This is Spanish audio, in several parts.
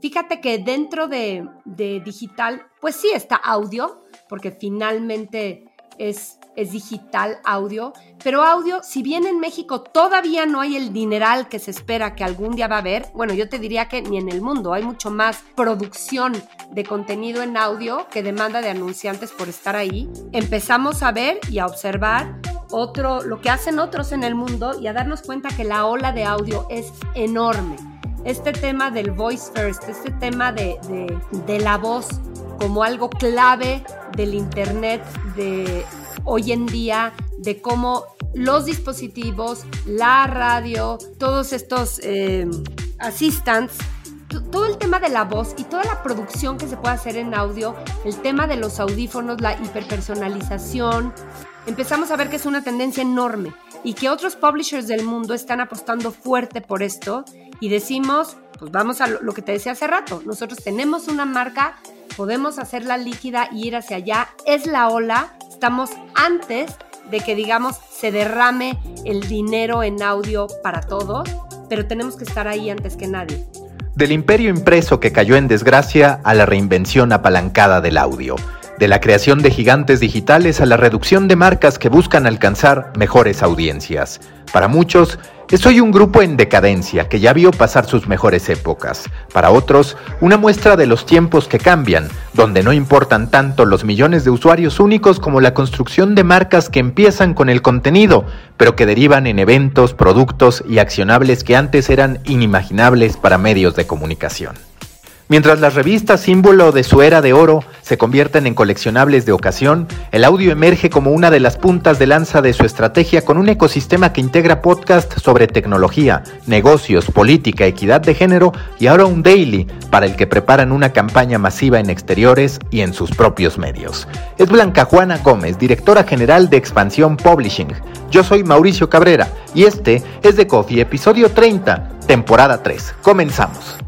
Fíjate que dentro de, digital, pues sí está audio, porque finalmente es, es, digital audio, pero audio, si bien en México todavía no hay el dineral que se espera que algún día va a haber, bueno, yo te diría que ni en el mundo, hay mucho más producción de contenido en audio que demanda de anunciantes por estar ahí. Empezamos a ver y a observar otro, lo que hacen otros en el mundo y a darnos cuenta que la ola de audio es enorme este tema del voice first, este tema de, la voz como algo clave del Internet de hoy en día, de cómo los dispositivos, la radio, todos estos eh, assistants, todo el tema de la voz y toda la producción que se puede hacer en audio, el tema de los audífonos, la hiperpersonalización, empezamos a ver que es una tendencia enorme y que otros publishers del mundo están apostando fuerte por esto y decimos, pues vamos a lo que te decía hace rato, nosotros tenemos una marca, podemos hacerla líquida y ir hacia allá, es la ola, estamos antes de que digamos se derrame el dinero en audio para todos, pero tenemos que estar ahí antes que nadie. Del imperio impreso que cayó en desgracia a la reinvención apalancada del audio de la creación de gigantes digitales a la reducción de marcas que buscan alcanzar mejores audiencias. Para muchos, es hoy un grupo en decadencia que ya vio pasar sus mejores épocas. Para otros, una muestra de los tiempos que cambian, donde no importan tanto los millones de usuarios únicos como la construcción de marcas que empiezan con el contenido, pero que derivan en eventos, productos y accionables que antes eran inimaginables para medios de comunicación. Mientras las revistas símbolo de su era de oro se convierten en coleccionables de ocasión, el audio emerge como una de las puntas de lanza de su estrategia con un ecosistema que integra podcasts sobre tecnología, negocios, política, equidad de género y ahora un daily para el que preparan una campaña masiva en exteriores y en sus propios medios. Es Blanca Juana Gómez, directora general de Expansión Publishing. Yo soy Mauricio Cabrera y este es The Coffee, episodio 30, temporada 3. Comenzamos.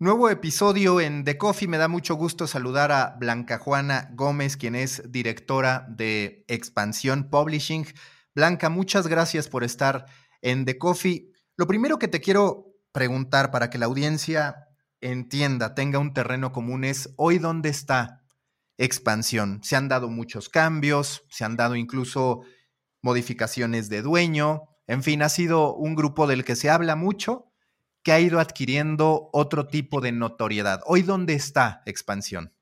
Nuevo episodio en The Coffee. Me da mucho gusto saludar a Blanca Juana Gómez, quien es directora de Expansión Publishing. Blanca, muchas gracias por estar en The Coffee. Lo primero que te quiero preguntar para que la audiencia entienda, tenga un terreno común es hoy dónde está Expansión. Se han dado muchos cambios, se han dado incluso modificaciones de dueño. En fin, ha sido un grupo del que se habla mucho que ha ido adquiriendo otro tipo de notoriedad. Hoy, ¿dónde está Expansión?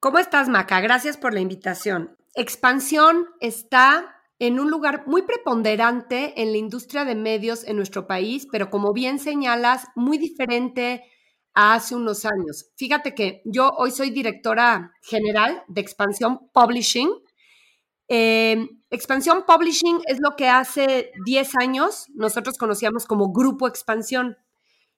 ¿Cómo estás, Maca? Gracias por la invitación. Expansión está en un lugar muy preponderante en la industria de medios en nuestro país, pero como bien señalas, muy diferente a hace unos años. Fíjate que yo hoy soy directora general de Expansión Publishing. Eh, Expansión Publishing es lo que hace 10 años nosotros conocíamos como Grupo Expansión.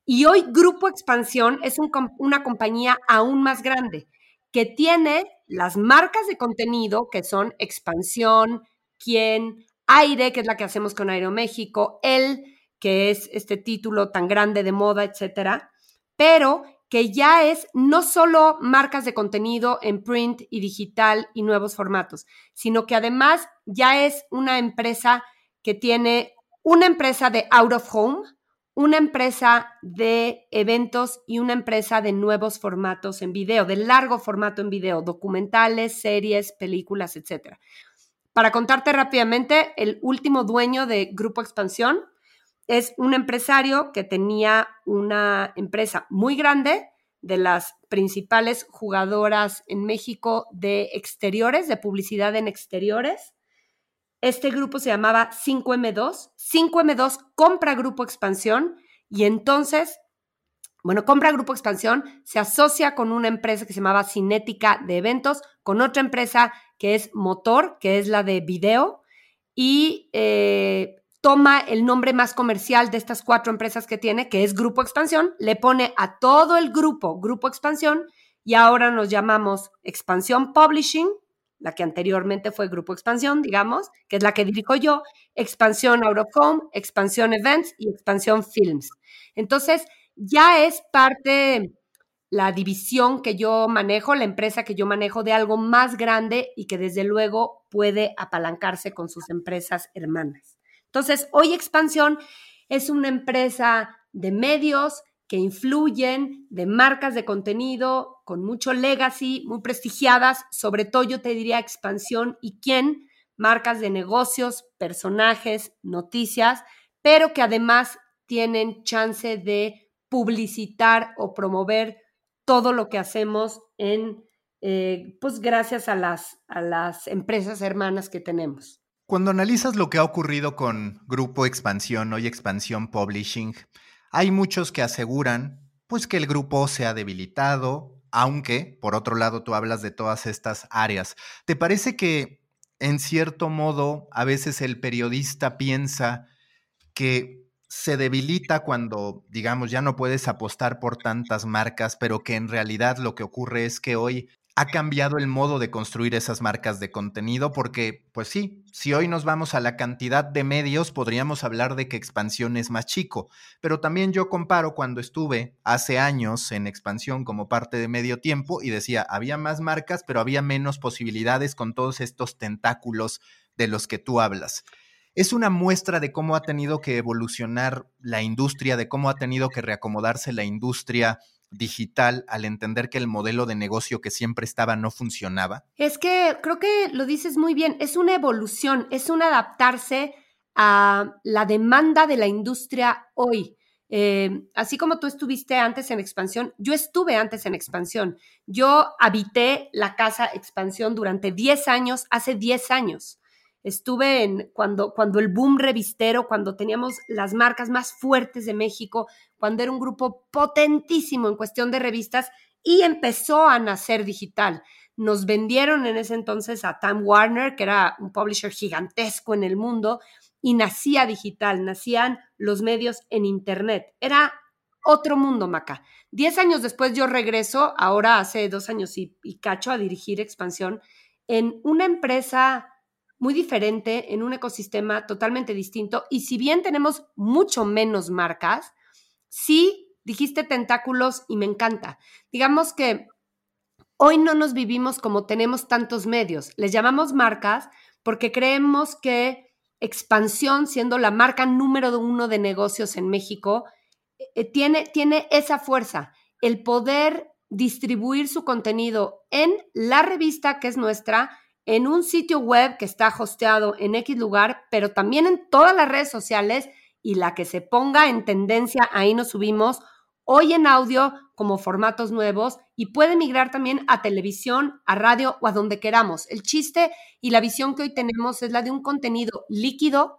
Y hoy Grupo Expansión es una compañía aún más grande que tiene las marcas de contenido que son Expansión, Quién, Aire, que es la que hacemos con Aeroméxico, El, que es este título tan grande de moda, etcétera, pero que ya es no solo marcas de contenido en print y digital y nuevos formatos, sino que además ya es una empresa que tiene una empresa de out of home, una empresa de eventos y una empresa de nuevos formatos en video, de largo formato en video, documentales, series, películas, etc. Para contarte rápidamente, el último dueño de Grupo Expansión es un empresario que tenía una empresa muy grande de las principales jugadoras en México de exteriores, de publicidad en exteriores, este grupo se llamaba 5M2. 5M2 compra Grupo Expansión y entonces Bueno, compra Grupo Expansión, se asocia con una empresa que se llamaba Cinética de Eventos, con otra empresa que es Motor, que es la de video, y eh, toma el nombre más comercial de estas cuatro empresas que tiene, que es Grupo Expansión, le pone a todo el grupo Grupo Expansión y ahora nos llamamos Expansión Publishing, la que anteriormente fue Grupo Expansión, digamos, que es la que dirijo yo, Expansión Home, Expansión Events y Expansión Films. Entonces, ya es parte la división que yo manejo, la empresa que yo manejo de algo más grande y que desde luego puede apalancarse con sus empresas hermanas. Entonces, hoy Expansión es una empresa de medios que influyen, de marcas de contenido con mucho legacy, muy prestigiadas, sobre todo yo te diría Expansión y quién, marcas de negocios, personajes, noticias, pero que además tienen chance de publicitar o promover todo lo que hacemos en, eh, pues gracias a las, a las empresas hermanas que tenemos. Cuando analizas lo que ha ocurrido con Grupo Expansión, hoy Expansión Publishing, hay muchos que aseguran pues que el grupo se ha debilitado, aunque por otro lado tú hablas de todas estas áreas. ¿Te parece que en cierto modo a veces el periodista piensa que se debilita cuando, digamos, ya no puedes apostar por tantas marcas, pero que en realidad lo que ocurre es que hoy ha cambiado el modo de construir esas marcas de contenido porque, pues sí, si hoy nos vamos a la cantidad de medios, podríamos hablar de que expansión es más chico, pero también yo comparo cuando estuve hace años en expansión como parte de medio tiempo y decía, había más marcas, pero había menos posibilidades con todos estos tentáculos de los que tú hablas. Es una muestra de cómo ha tenido que evolucionar la industria, de cómo ha tenido que reacomodarse la industria digital al entender que el modelo de negocio que siempre estaba no funcionaba? Es que creo que lo dices muy bien, es una evolución, es un adaptarse a la demanda de la industria hoy. Eh, así como tú estuviste antes en expansión, yo estuve antes en expansión. Yo habité la casa expansión durante 10 años, hace 10 años. Estuve en cuando, cuando el boom revistero, cuando teníamos las marcas más fuertes de México, cuando era un grupo potentísimo en cuestión de revistas y empezó a nacer digital. Nos vendieron en ese entonces a Time Warner, que era un publisher gigantesco en el mundo, y nacía digital, nacían los medios en Internet. Era otro mundo, Maca. Diez años después yo regreso, ahora hace dos años y, y cacho, a dirigir expansión en una empresa muy diferente, en un ecosistema totalmente distinto. Y si bien tenemos mucho menos marcas, sí dijiste tentáculos y me encanta. Digamos que hoy no nos vivimos como tenemos tantos medios. Les llamamos marcas porque creemos que expansión, siendo la marca número uno de negocios en México, eh, tiene, tiene esa fuerza, el poder distribuir su contenido en la revista que es nuestra, en un sitio web que está hosteado en X lugar, pero también en todas las redes sociales y la que se ponga en tendencia, ahí nos subimos, hoy en audio como formatos nuevos y puede migrar también a televisión, a radio o a donde queramos. El chiste y la visión que hoy tenemos es la de un contenido líquido,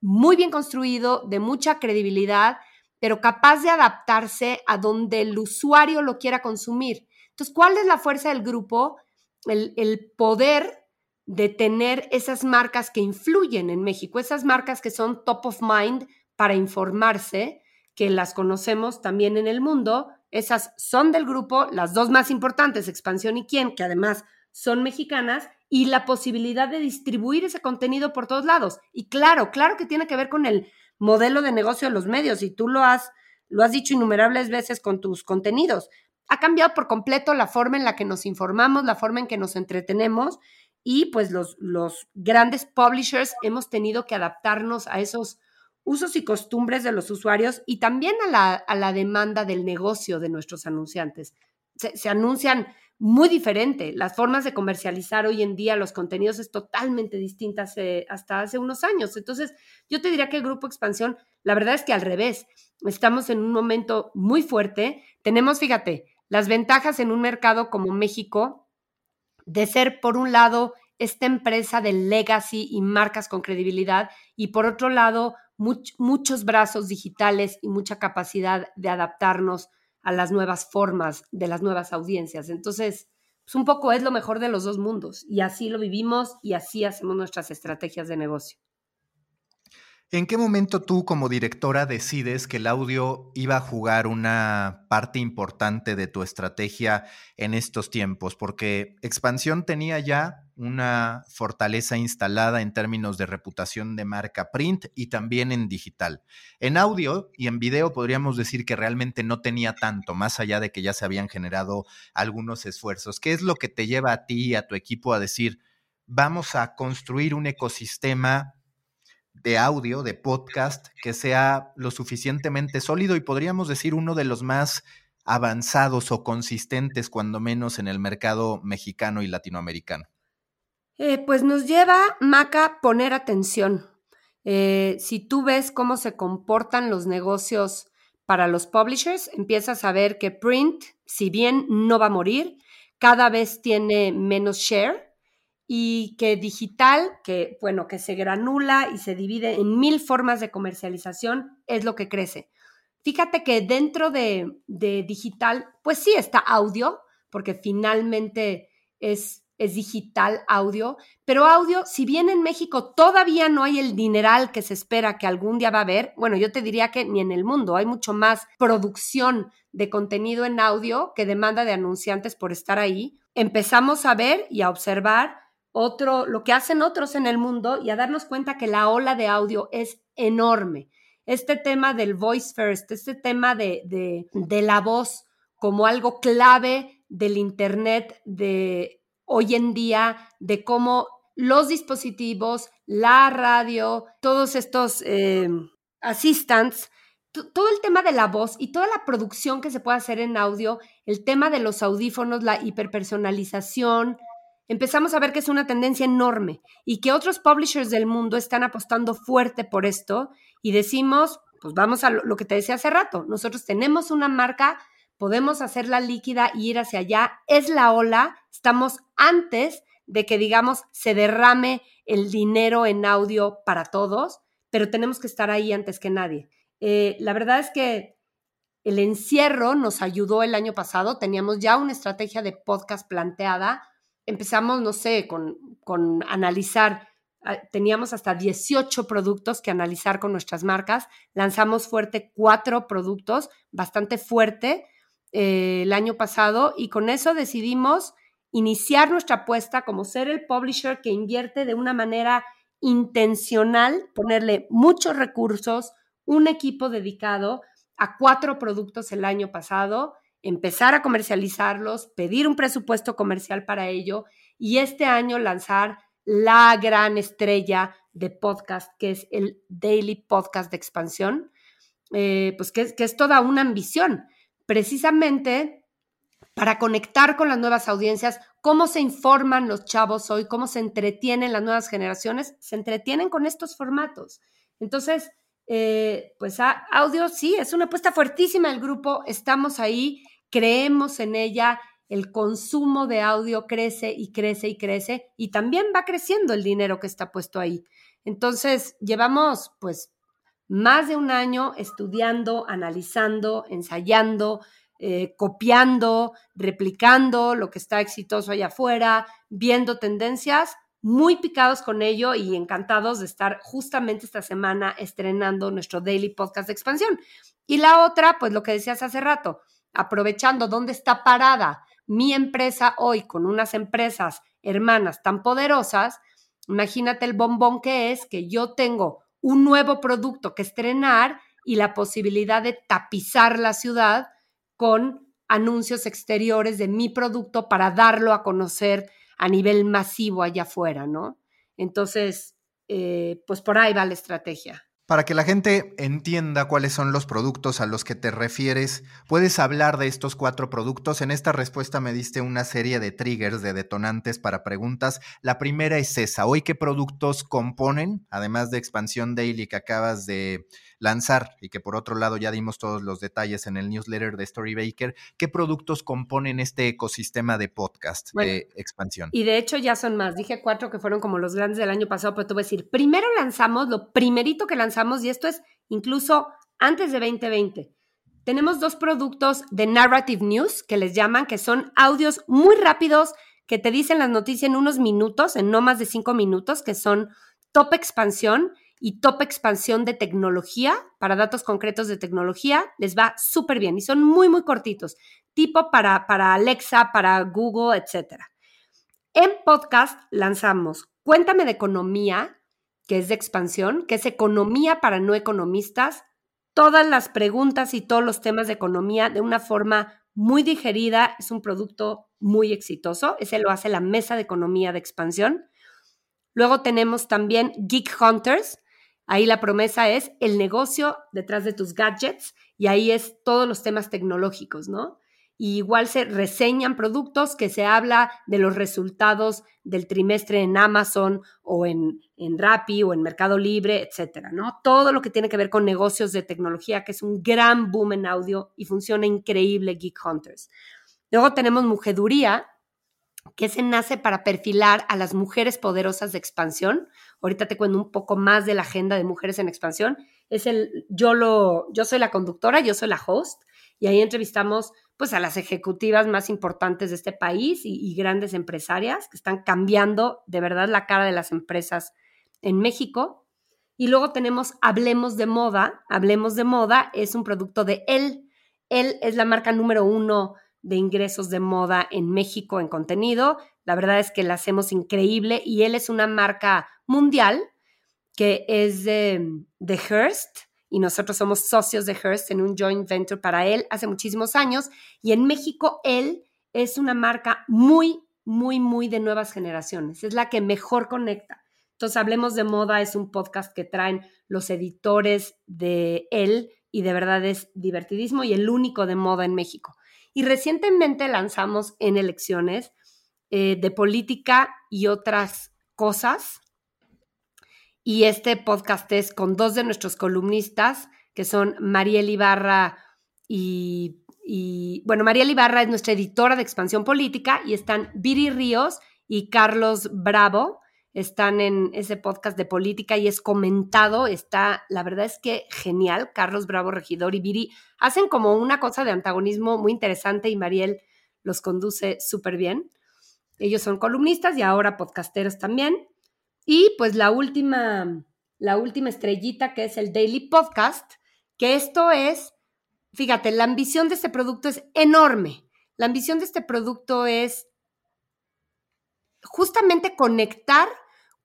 muy bien construido, de mucha credibilidad, pero capaz de adaptarse a donde el usuario lo quiera consumir. Entonces, ¿cuál es la fuerza del grupo? El, el poder de tener esas marcas que influyen en México, esas marcas que son top of mind para informarse, que las conocemos también en el mundo. Esas son del grupo, las dos más importantes, Expansión y Quién, que además son mexicanas, y la posibilidad de distribuir ese contenido por todos lados. Y claro, claro que tiene que ver con el modelo de negocio de los medios, y tú lo has, lo has dicho innumerables veces con tus contenidos. Ha cambiado por completo la forma en la que nos informamos, la forma en que nos entretenemos y pues los, los grandes publishers hemos tenido que adaptarnos a esos usos y costumbres de los usuarios y también a la, a la demanda del negocio de nuestros anunciantes. Se, anuncian muy diferente. Las formas de comercializar hoy en día los contenidos es totalmente distinta hasta hace unos años. Entonces, yo te diría que el Grupo Expansión, la verdad es que al revés, estamos en un momento muy fuerte. Tenemos, fíjate, las ventajas en un mercado como México, de ser, por un lado, esta empresa de legacy y marcas con credibilidad y por otro lado, muchos brazos digitales y mucha capacidad de adaptarnos a las nuevas formas de las nuevas audiencias. Entonces, pues un poco es lo mejor de los dos mundos y así lo vivimos y así hacemos nuestras estrategias de negocio. ¿En qué momento tú como directora decides que el audio iba a jugar una parte importante de tu estrategia en estos tiempos? Porque Expansión tenía ya una fortaleza instalada en términos de reputación de marca print y también en digital. En audio y en video podríamos decir que realmente no tenía tanto, más allá de que ya se habían generado algunos esfuerzos. ¿Qué es lo que te lleva a ti y a tu equipo a decir, vamos a construir un ecosistema de audio, de podcast, que sea lo suficientemente sólido y podríamos decir uno de los más avanzados o consistentes, cuando menos en el mercado mexicano y latinoamericano? Eh, pues nos lleva, Maca, poner atención. Eh, si tú ves cómo se comportan los negocios para los publishers, empiezas a ver que print, si bien no va a morir, cada vez tiene menos share y que digital, que bueno, que se granula y se divide en mil formas de comercialización, es lo que crece. Fíjate que dentro de, digital, pues sí está audio, porque finalmente es, es digital audio, pero audio, si bien en México todavía no hay el dineral que se espera que algún día va a haber, bueno, yo te diría que ni en el mundo, hay mucho más producción de contenido en audio que demanda de anunciantes por estar ahí. Empezamos a ver y a observar otro, lo que hacen otros en el mundo y a darnos cuenta que la ola de audio es enorme. Este tema del voice first, este tema de, de, de la voz como algo clave del Internet de hoy en día, de cómo los dispositivos, la radio, todos estos eh, assistants, todo el tema de la voz y toda la producción que se puede hacer en audio, el tema de los audífonos, la hiperpersonalización, empezamos a ver que es una tendencia enorme y que otros publishers del mundo están apostando fuerte por esto y decimos, pues vamos a lo, que te decía hace rato, nosotros tenemos una marca, podemos hacerla líquida y ir hacia allá, es la ola, estamos antes de que digamos se derrame el dinero en audio para todos, pero tenemos que estar ahí antes que nadie. Eh, la verdad es que el encierro nos ayudó el año pasado, teníamos ya una estrategia de podcast planteada, empezamos, no sé, con, con analizar, ah, teníamos hasta 18 productos que analizar con nuestras marcas, lanzamos fuerte cuatro productos, bastante fuerte eh, el año pasado y con eso decidimos iniciar nuestra apuesta como ser el publisher que invierte de una manera intencional, ponerle muchos recursos, un equipo dedicado a cuatro productos el año pasado empezar a comercializarlos, pedir un presupuesto comercial para ello y este año lanzar la gran estrella de podcast, que es el Daily Podcast de Expansión, eh, pues que, que es toda una ambición, precisamente para conectar con las nuevas audiencias, cómo se informan los chavos hoy, cómo se entretienen las nuevas generaciones, se entretienen con estos formatos. Entonces, eh, pues audio sí, es una apuesta fuertísima del grupo, estamos ahí creemos en ella, el consumo de audio crece y crece y crece y también va creciendo el dinero que está puesto ahí. Entonces, llevamos pues más de un año estudiando, analizando, ensayando, eh, copiando, replicando lo que está exitoso allá afuera, viendo tendencias, muy picados con ello y encantados de estar justamente esta semana estrenando nuestro daily podcast de expansión. Y la otra, pues lo que decías hace rato, aprovechando dónde está parada mi empresa hoy con unas empresas hermanas tan poderosas, imagínate el bombón que es que yo tengo un nuevo producto que estrenar y la posibilidad de tapizar la ciudad con anuncios exteriores de mi producto para darlo a conocer a nivel masivo allá afuera, ¿no? Entonces, eh, pues por ahí va la estrategia. Para que la gente entienda cuáles son los productos a los que te refieres, puedes hablar de estos cuatro productos. En esta respuesta me diste una serie de triggers, de detonantes para preguntas. La primera es esa. Hoy, ¿qué productos componen, además de Expansión Daily que acabas de lanzar y que por otro lado ya dimos todos los detalles en el newsletter de Storybaker, ¿qué productos componen este ecosistema de podcast de expansión? Y de hecho ya son más, dije cuatro que fueron como los grandes del año pasado, pero te voy a decir, primero lanzamos, lo primerito que lanzamos, y esto es incluso antes de 2020, tenemos dos productos de Narrative News que les llaman, que son audios muy rápidos que te dicen las noticias en unos minutos, en no más de cinco minutos, que son Top Expansión y Top Expansión de Tecnología, para datos concretos de tecnología, les va súper bien y son muy, muy cortitos, tipo para, para Alexa, para Google, etc. En podcast lanzamos Cuéntame de Economía, que es de expansión, que es economía para no economistas, todas las preguntas y todos los temas de economía de una forma muy digerida. Es un producto muy exitoso. Ese lo hace la Mesa de Economía de Expansión. Luego tenemos también Geek Hunters. Ahí la promesa es el negocio detrás de tus gadgets y ahí es todos los temas tecnológicos, ¿no? igual se reseñan productos que se habla de los resultados del trimestre en Amazon o en, en Rappi o en Mercado Libre, etcétera, ¿no? Todo lo que tiene que ver con negocios de tecnología, que es un gran boom en audio y funciona increíble Geek Hunters. Luego tenemos Mujeduría, que se nace para perfilar a las mujeres poderosas de expansión. Ahorita te cuento un poco más de la agenda de mujeres en expansión. Es el, yo lo, yo soy la conductora, yo soy la host, y ahí entrevistamos pues a las ejecutivas más importantes de este país y, grandes empresarias que están cambiando de verdad la cara de las empresas en México. Y luego tenemos Hablemos de Moda. Hablemos de Moda es un producto de él. Él es la marca número uno de ingresos de moda en México en contenido. La verdad es que la hacemos increíble y él es una marca mundial que es de, de Hearst, y nosotros somos socios de Hearst en un joint venture para él hace muchísimos años. Y en México él es una marca muy, muy, muy de nuevas generaciones. Es la que mejor conecta. Entonces, Hablemos de Moda es un podcast que traen los editores de él y de verdad es divertidísimo y el único de moda en México. Y recientemente lanzamos en elecciones eh, de política y otras cosas. Y este podcast es con dos de nuestros columnistas, que son Mariel Ibarra y, y, bueno, Mariel Ibarra es nuestra editora de expansión política y están Viri Ríos y Carlos Bravo, están en ese podcast de política y es comentado, está, la verdad es que genial, Carlos Bravo Regidor y Viri hacen como una cosa de antagonismo muy interesante y Mariel los conduce súper bien. Ellos son columnistas y ahora podcasteros también. Y pues la última, la última estrellita que es el Daily Podcast, que esto es, fíjate, la ambición de este producto es enorme. La ambición de este producto es justamente conectar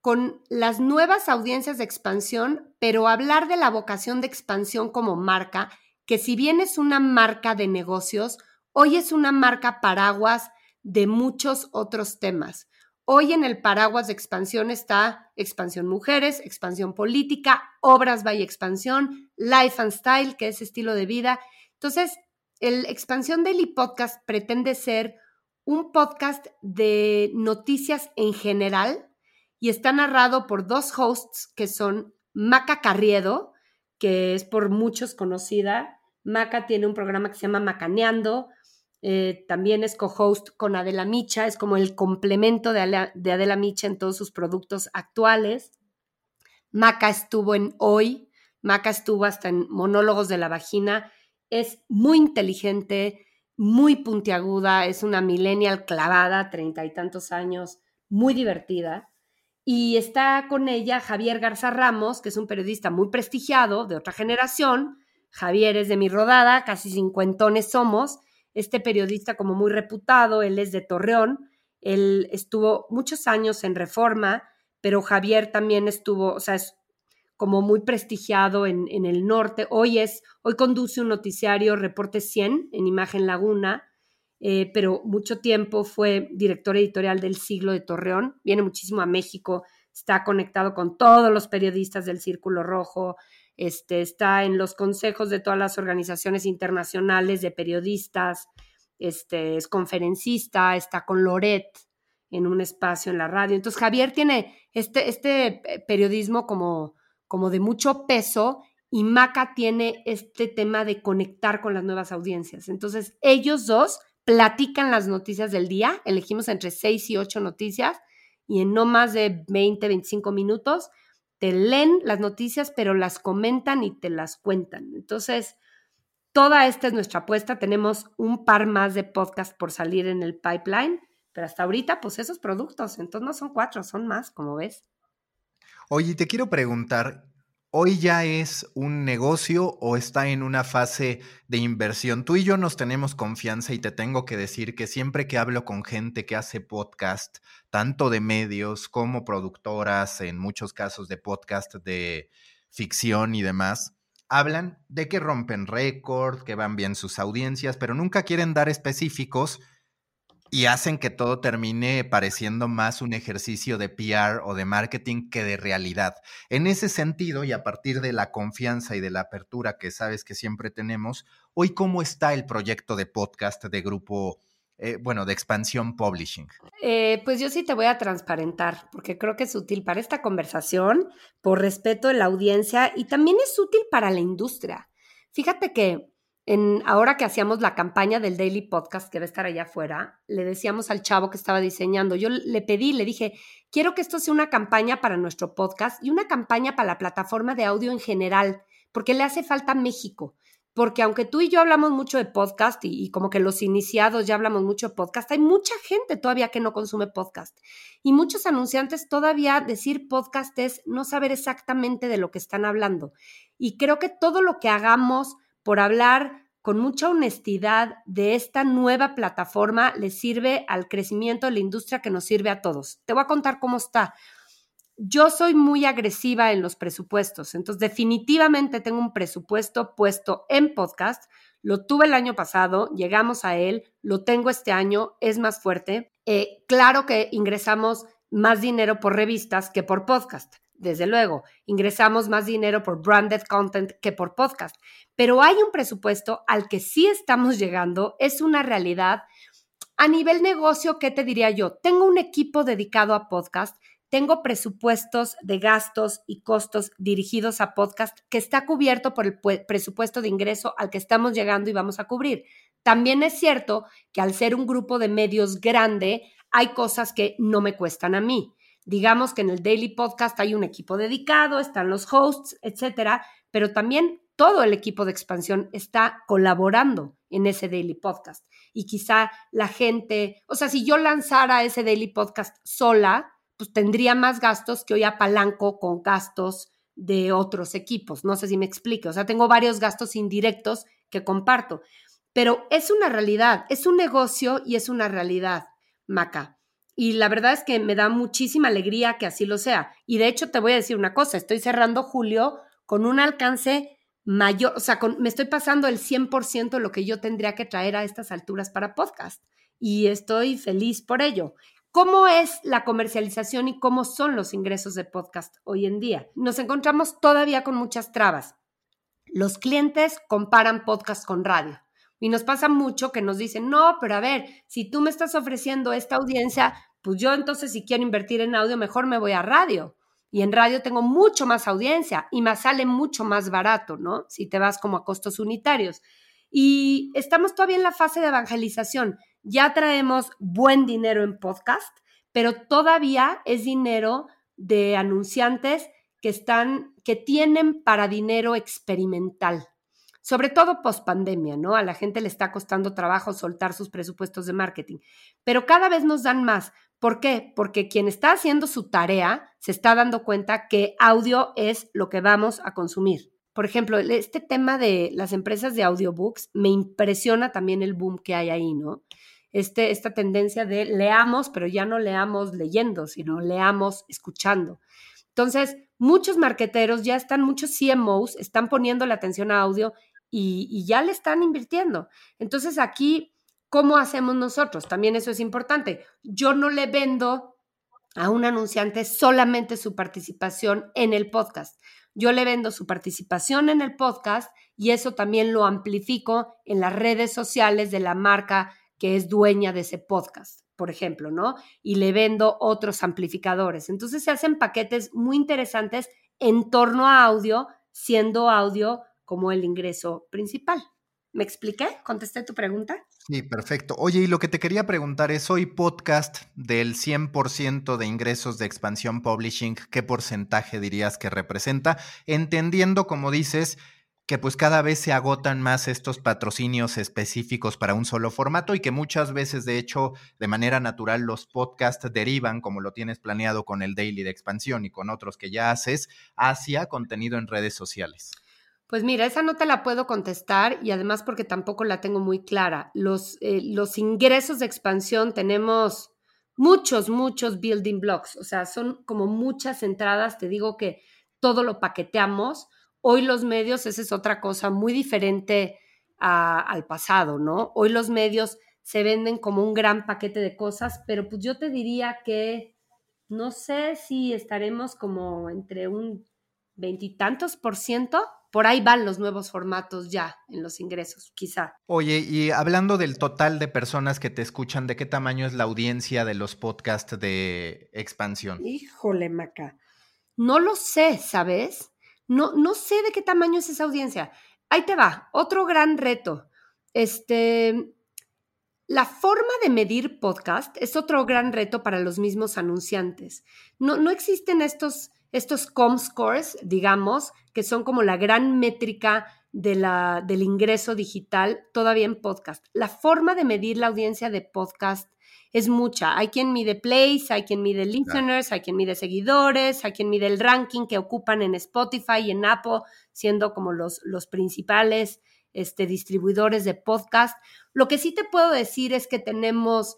con las nuevas audiencias de expansión, pero hablar de la vocación de expansión como marca, que si bien es una marca de negocios, hoy es una marca paraguas de muchos otros temas. Hoy en el paraguas de expansión está expansión mujeres, expansión política, obras by expansión, life and style, que es estilo de vida. Entonces, el expansión daily podcast pretende ser un podcast de noticias en general y está narrado por dos hosts que son Maca Carriedo, que es por muchos conocida. Maca tiene un programa que se llama Macaneando, eh, también es co-host con Adela Micha, es como el complemento de, Adela, Micha en todos sus productos actuales. Maca estuvo en Hoy, Maca estuvo hasta en Monólogos de la Vagina. Es muy inteligente, muy puntiaguda, es una millennial clavada, treinta y tantos años, muy divertida. Y está con ella Javier Garza Ramos, que es un periodista muy prestigiado de otra generación. Javier es de mi rodada, casi cincuentones somos este periodista como muy reputado, él es de Torreón, él estuvo muchos años en Reforma, pero Javier también estuvo, o sea, es como muy prestigiado en, el norte. Hoy es, hoy conduce un noticiario Reporte 100 en Imagen Laguna, eh, pero mucho tiempo fue director editorial del Siglo de Torreón, viene muchísimo a México, está conectado con todos los periodistas del Círculo Rojo, este, está en los consejos de todas las organizaciones internacionales de periodistas, este, es conferencista, está con Loret en un espacio en la radio. Entonces Javier tiene este, este periodismo como, como de mucho peso y Maca tiene este tema de conectar con las nuevas audiencias. Entonces ellos dos platican las noticias del día, elegimos entre seis y ocho noticias y en no más de 20, 25 minutos te leen las noticias, pero las comentan y te las cuentan. Entonces, toda esta es nuestra apuesta. Tenemos un par más de podcast por salir en el pipeline, pero hasta ahorita, pues esos productos, entonces no son cuatro, son más, como ves. Oye, te quiero preguntar, ¿hoy ya es un negocio o está en una fase de inversión? Tú y yo nos tenemos confianza y te tengo que decir que siempre que hablo con gente que hace podcast, tanto de medios como productoras, en muchos casos de podcast de ficción y demás, hablan de que rompen récord, que van bien sus audiencias, pero nunca quieren dar específicos y hacen que todo termine pareciendo más un ejercicio de PR o de marketing que de realidad. En ese sentido, y a partir de la confianza y de la apertura que sabes que siempre tenemos, hoy cómo está el proyecto de podcast de grupo eh, bueno, de expansión publishing? Eh, pues yo sí te voy a transparentar, porque creo que es útil para esta conversación, por respeto de la audiencia, y también es útil para la industria. Fíjate que en, ahora que hacíamos la campaña del Daily Podcast, que va a estar allá afuera, le decíamos al chavo que estaba diseñando, yo le pedí, le dije, quiero que esto sea una campaña para nuestro podcast y una campaña para la plataforma de audio en general, porque le hace falta México porque aunque tú y yo hablamos mucho de podcast y, como que los iniciados ya hablamos mucho de podcast, hay mucha gente todavía que no consume podcast y muchos anunciantes todavía decir podcast es no saber exactamente de lo que están hablando. Y creo que todo lo que hagamos por hablar con mucha honestidad de esta nueva plataforma le sirve al crecimiento de la industria que nos sirve a todos. Te voy a contar cómo está yo soy muy agresiva en los presupuestos, entonces definitivamente tengo un presupuesto puesto en podcast. Lo tuve el año pasado, llegamos a él, lo tengo este año, es más fuerte. Eh, claro que ingresamos más dinero por revistas que por podcast. Desde luego, ingresamos más dinero por branded content que por podcast, pero hay un presupuesto al que sí estamos llegando, es una realidad. A nivel negocio, ¿qué te diría yo? Tengo un equipo dedicado a podcast tengo presupuestos de gastos y costos dirigidos a podcast que está cubierto por el presupuesto de ingreso al que estamos llegando y vamos a cubrir. También es cierto que al ser un grupo de medios grande, hay cosas que no me cuestan a mí. Digamos que en el Daily Podcast hay un equipo dedicado, están los hosts, etcétera, pero también todo el equipo de expansión está colaborando en ese Daily Podcast. Y quizá la gente, o sea, si yo lanzara ese Daily Podcast sola, pues tendría más gastos que hoy apalanco con gastos de otros equipos. No sé si me explique. O sea, tengo varios gastos indirectos que comparto. Pero es una realidad, es un negocio y es una realidad, Maca. Y la verdad es que me da muchísima alegría que así lo sea. Y de hecho te voy a decir una cosa, estoy cerrando julio con un alcance mayor, o sea, me estoy pasando el 100% de lo que yo tendría que traer a estas alturas para podcast. Y estoy feliz por ello. ¿Cómo es la comercialización y cómo son los ingresos de podcast hoy en día? Nos encontramos todavía con muchas trabas. Los clientes comparan podcast con radio. Y nos pasa mucho que nos dicen, no, pero a ver, si tú me estás ofreciendo esta audiencia, pues yo entonces si quiero invertir en audio, mejor me voy a radio. Y en radio tengo mucho más audiencia y me sale mucho más barato, ¿no? Si te vas como a costos unitarios. Y estamos todavía en la fase de evangelización. Ya traemos buen dinero en podcast, pero todavía es dinero de anunciantes que están, que tienen para dinero experimental. Sobre todo post pandemia, ¿no? A la gente le está costando trabajo soltar sus presupuestos de marketing, pero cada vez nos dan más. ¿Por qué? Porque quien está haciendo su tarea se está dando cuenta que audio es lo que vamos a consumir. Por ejemplo, este tema de las empresas de audiobooks me impresiona también el boom que hay ahí, ¿no? Este, esta tendencia de leamos, pero ya no leamos leyendo, sino leamos escuchando. Entonces, muchos marqueteros ya están, muchos CMOs están poniendo la atención a audio y, y ya le están invirtiendo. Entonces, aquí, ¿cómo hacemos nosotros? También eso es importante. Yo no le vendo a un anunciante solamente su participación en el podcast yo le vendo su participación en el podcast y eso también lo amplifico en las redes sociales de la marca que es dueña de ese podcast, por ejemplo, ¿no? Y le vendo otros amplificadores. Entonces se hacen paquetes muy interesantes en torno a audio, siendo audio como el ingreso principal. ¿Me expliqué? ¿Contesté tu pregunta? Sí, perfecto. Oye, y lo que te quería preguntar es, hoy podcast del 100% de ingresos de expansión publishing, ¿qué porcentaje dirías que representa? Entendiendo, como dices, que pues cada vez se agotan más estos patrocinios específicos para un solo formato y que muchas veces de hecho de manera natural los podcasts derivan, como lo tienes planeado con el Daily de Expansión y con otros que ya haces, hacia contenido en redes sociales. Pues mira, esa no te la puedo contestar y además porque tampoco la tengo muy clara. Los, eh, los ingresos de expansión tenemos muchos, muchos building blocks, o sea, son como muchas entradas, te digo que todo lo paqueteamos Hoy los medios, esa es otra cosa muy diferente al pasado, ¿no? Hoy los medios se venden como un gran paquete de cosas, pero pues yo te diría que no sé si estaremos como entre un veintitantos por ciento. Por ahí van los nuevos formatos ya en los ingresos, quizá. Oye, y hablando del total de personas que te escuchan, ¿de qué tamaño es la audiencia de los podcasts de expansión? Híjole, Maca. No lo sé, ¿sabes? No, no sé de qué tamaño es esa audiencia. Ahí te va, otro gran reto. Este, la forma de medir podcast es otro gran reto para los mismos anunciantes. No, no existen estos, estos scores, digamos, que son como la gran métrica de la, del ingreso digital todavía en podcast. La forma de medir la audiencia de podcast es mucha. Hay quien mide plays, hay quien mide listeners, hay quien mide seguidores, hay quien mide el ranking que ocupan en Spotify y en Apple, siendo como los, los principales este, distribuidores de podcast. Lo que sí te puedo decir es que tenemos,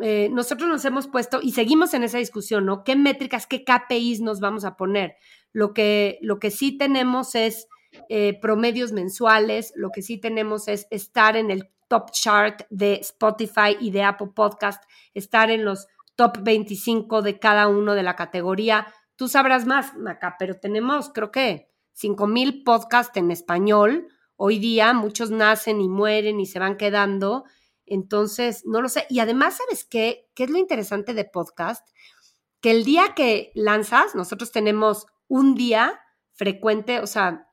eh, nosotros nos hemos puesto y seguimos en esa discusión, ¿no? ¿Qué métricas, qué KPIs nos vamos a poner? Lo que, lo que sí tenemos es eh, promedios mensuales, lo que sí tenemos es estar en el top chart de Spotify y de Apple Podcast, estar en los top 25 de cada uno de la categoría. Tú sabrás más, Maca, pero tenemos creo que 5000 podcasts en español. Hoy día muchos nacen y mueren y se van quedando. Entonces, no lo sé. Y además, ¿sabes qué? ¿Qué es lo interesante de podcast? Que el día que lanzas, nosotros tenemos un día frecuente, o sea,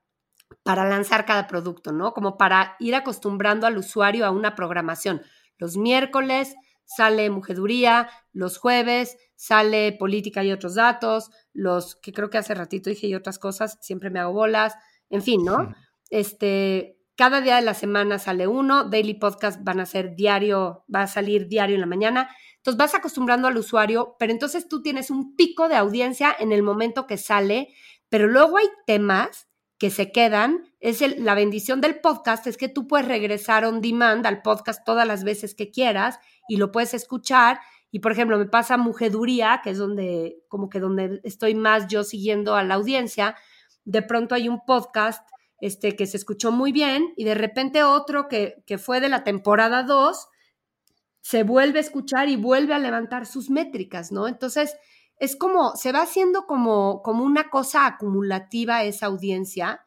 para lanzar cada producto, ¿no? Como para ir acostumbrando al usuario a una programación. Los miércoles sale mujeduría, los jueves sale política y otros datos, los que creo que hace ratito dije y otras cosas, siempre me hago bolas, en fin, ¿no? Este, cada día de la semana sale uno, daily podcast van a ser diario, va a salir diario en la mañana. Entonces vas acostumbrando al usuario, pero entonces tú tienes un pico de audiencia en el momento que sale, pero luego hay temas que se quedan, es la bendición del podcast, es que tú puedes regresar on demand al podcast todas las veces que quieras y lo puedes escuchar. Y por ejemplo, me pasa Mujeduría, que es donde, como que donde estoy más yo siguiendo a la audiencia. De pronto hay un podcast este, que se escuchó muy bien y de repente otro que, que fue de la temporada 2 se vuelve a escuchar y vuelve a levantar sus métricas, ¿no? Entonces, es como, se va haciendo como, como una cosa acumulativa esa audiencia.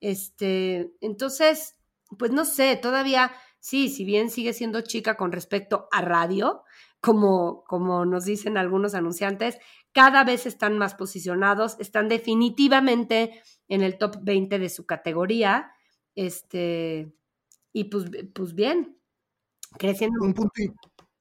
Este, entonces, pues no sé, todavía, sí, si bien sigue siendo chica con respecto a radio, como, como nos dicen algunos anunciantes, cada vez están más posicionados, están definitivamente en el top 20 de su categoría. Este, y pues, pues bien, creciendo. Un punto,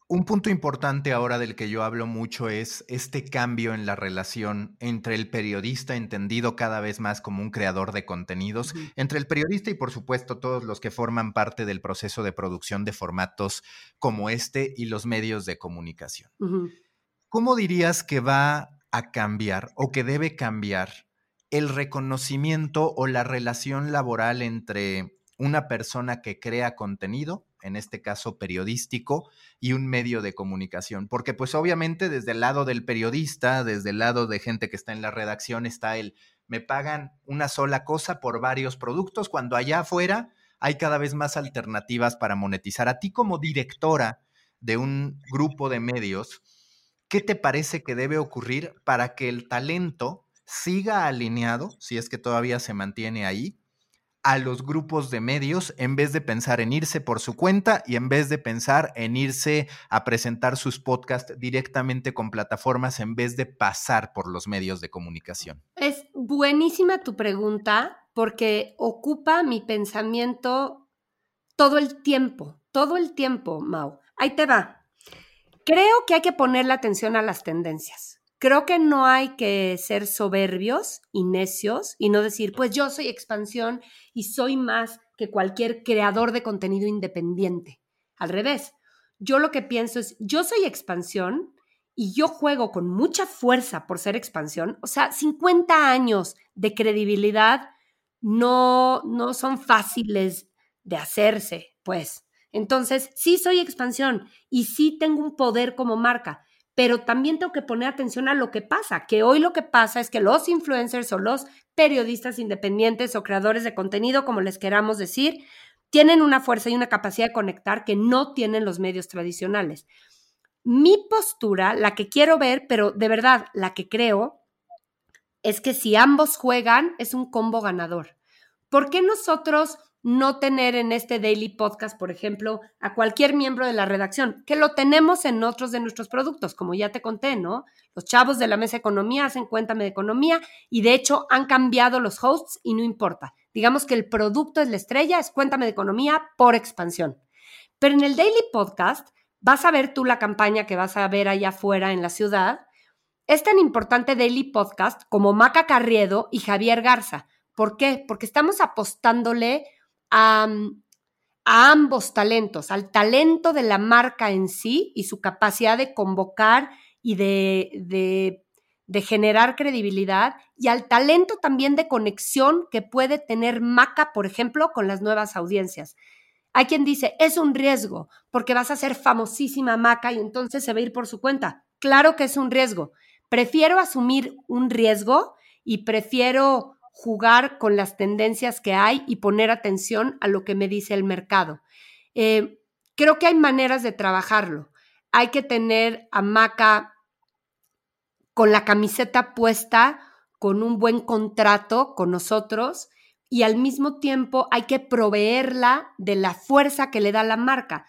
un punto importante ahora del que yo hablo mucho es este cambio en la relación entre el periodista entendido cada vez más como un creador de contenidos, entre el periodista y por supuesto todos los que forman parte del proceso de producción de formatos como este y los medios de comunicación. ¿Cómo dirías que va a cambiar o que debe cambiar el reconocimiento o la relación laboral entre una persona que crea contenido en este caso periodístico, y un medio de comunicación. Porque pues obviamente desde el lado del periodista, desde el lado de gente que está en la redacción, está el, me pagan una sola cosa por varios productos, cuando allá afuera hay cada vez más alternativas para monetizar. A ti como directora de un grupo de medios, ¿qué te parece que debe ocurrir para que el talento siga alineado, si es que todavía se mantiene ahí, a los grupos de medios en vez de pensar en irse por su cuenta y en vez de pensar en irse a presentar sus podcasts directamente con plataformas en vez de pasar por los medios de comunicación? Es buenísima tu pregunta porque ocupa mi pensamiento todo el tiempo, todo el tiempo, Mau. Ahí te va. Creo que hay que ponerle atención a las tendencias. Creo que no hay que ser soberbios y necios y no decir, pues yo soy expansión y soy más que cualquier creador de contenido independiente. Al revés, yo lo que pienso es, yo soy expansión y yo juego con mucha fuerza por ser expansión. O sea, 50 años de credibilidad no, no son fáciles de hacerse, pues. Entonces, sí soy expansión y sí tengo un poder como marca, pero también tengo que poner atención a lo que pasa, que hoy lo que pasa es que los influencers o los periodistas independientes o creadores de contenido, como les queramos decir, tienen una fuerza y una capacidad de conectar que no tienen los medios tradicionales. Mi postura, la que quiero ver, pero de verdad, la que creo, es que si ambos juegan, es un combo ganador. ¿Por qué nosotros no tener en este daily podcast, por ejemplo, a cualquier miembro de la redacción, que lo tenemos en otros de nuestros productos, como ya te conté, ¿no? Los chavos de la mesa de economía hacen cuéntame de economía y de hecho han cambiado los hosts y no importa. Digamos que el producto es la estrella, es cuéntame de economía por expansión. Pero en el daily podcast vas a ver tú la campaña que vas a ver allá afuera en la ciudad. Es tan importante daily podcast como Maca Carriedo y Javier Garza. ¿Por qué? Porque estamos apostándole a, ambos talentos, al talento de la marca en sí y su capacidad de convocar y de, de, generar credibilidad y al talento también de conexión que puede tener Maca, por ejemplo, con las nuevas audiencias. Hay quien dice, es un riesgo porque vas a ser famosísima Maca y entonces se va a ir por su cuenta. Claro que es un riesgo. Prefiero asumir un riesgo y prefiero jugar con las tendencias que hay y poner atención a lo que me dice el mercado. Eh, creo que hay maneras de trabajarlo. Hay que tener a Maca con la camiseta puesta, con un buen contrato con nosotros y al mismo tiempo hay que proveerla de la fuerza que le da la marca.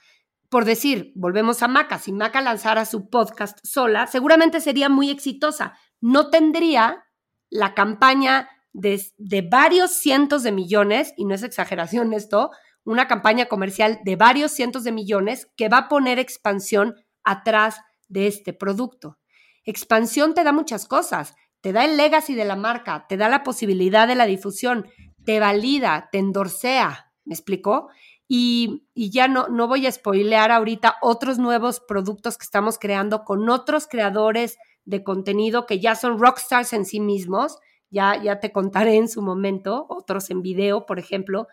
Por decir, volvemos a Maca, si Maca lanzara su podcast sola, seguramente sería muy exitosa. No tendría la campaña de, varios cientos de millones, y no es exageración esto, una campaña comercial de varios cientos de millones que va a poner expansión atrás de este producto. Expansión te da muchas cosas, te da el legacy de la marca, te da la posibilidad de la difusión, te valida, te endorsea, ¿me explicó? Y, y, ya no, no voy a spoilear ahorita otros nuevos productos que estamos creando con otros creadores de contenido que ya son rockstars en sí mismos ya, ya te contaré en su momento, otros en video, por ejemplo,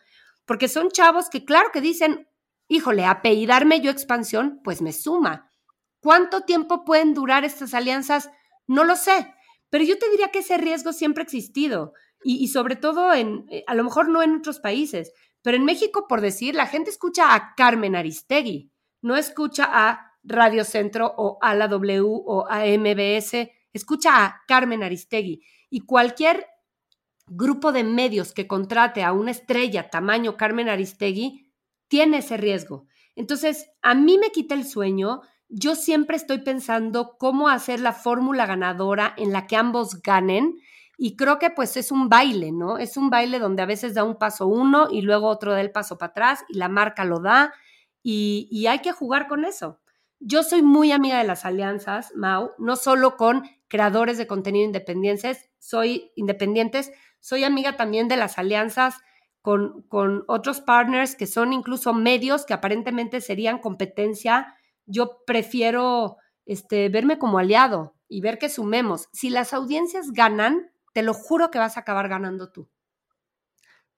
porque son chavos que claro que dicen, híjole, apellidarme yo expansión, pues me suma. ¿Cuánto tiempo pueden durar estas alianzas? No lo sé, pero yo te diría que ese riesgo siempre ha existido y, y sobre todo en, eh, a lo mejor no en otros países, pero en México, por decir, la gente escucha a Carmen Aristegui, no escucha a Radio Centro o a la W o a MBS, escucha a Carmen Aristegui y cualquier grupo de medios que contrate a una estrella tamaño Carmen Aristegui tiene ese riesgo. Entonces, a mí me quita el sueño. Yo siempre estoy pensando cómo hacer la fórmula ganadora en la que ambos ganen. Y creo que pues es un baile, ¿no? Es un baile donde a veces da un paso uno y luego otro da el paso para atrás y la marca lo da y, y hay que jugar con eso. Yo soy muy amiga de las alianzas, Mau, no solo con creadores de contenido independientes, soy independientes, soy amiga también de las alianzas con, con otros partners que son incluso medios que aparentemente serían competencia. Yo prefiero este, verme como aliado y ver que sumemos. Si las audiencias ganan, te lo juro que vas a acabar ganando tú.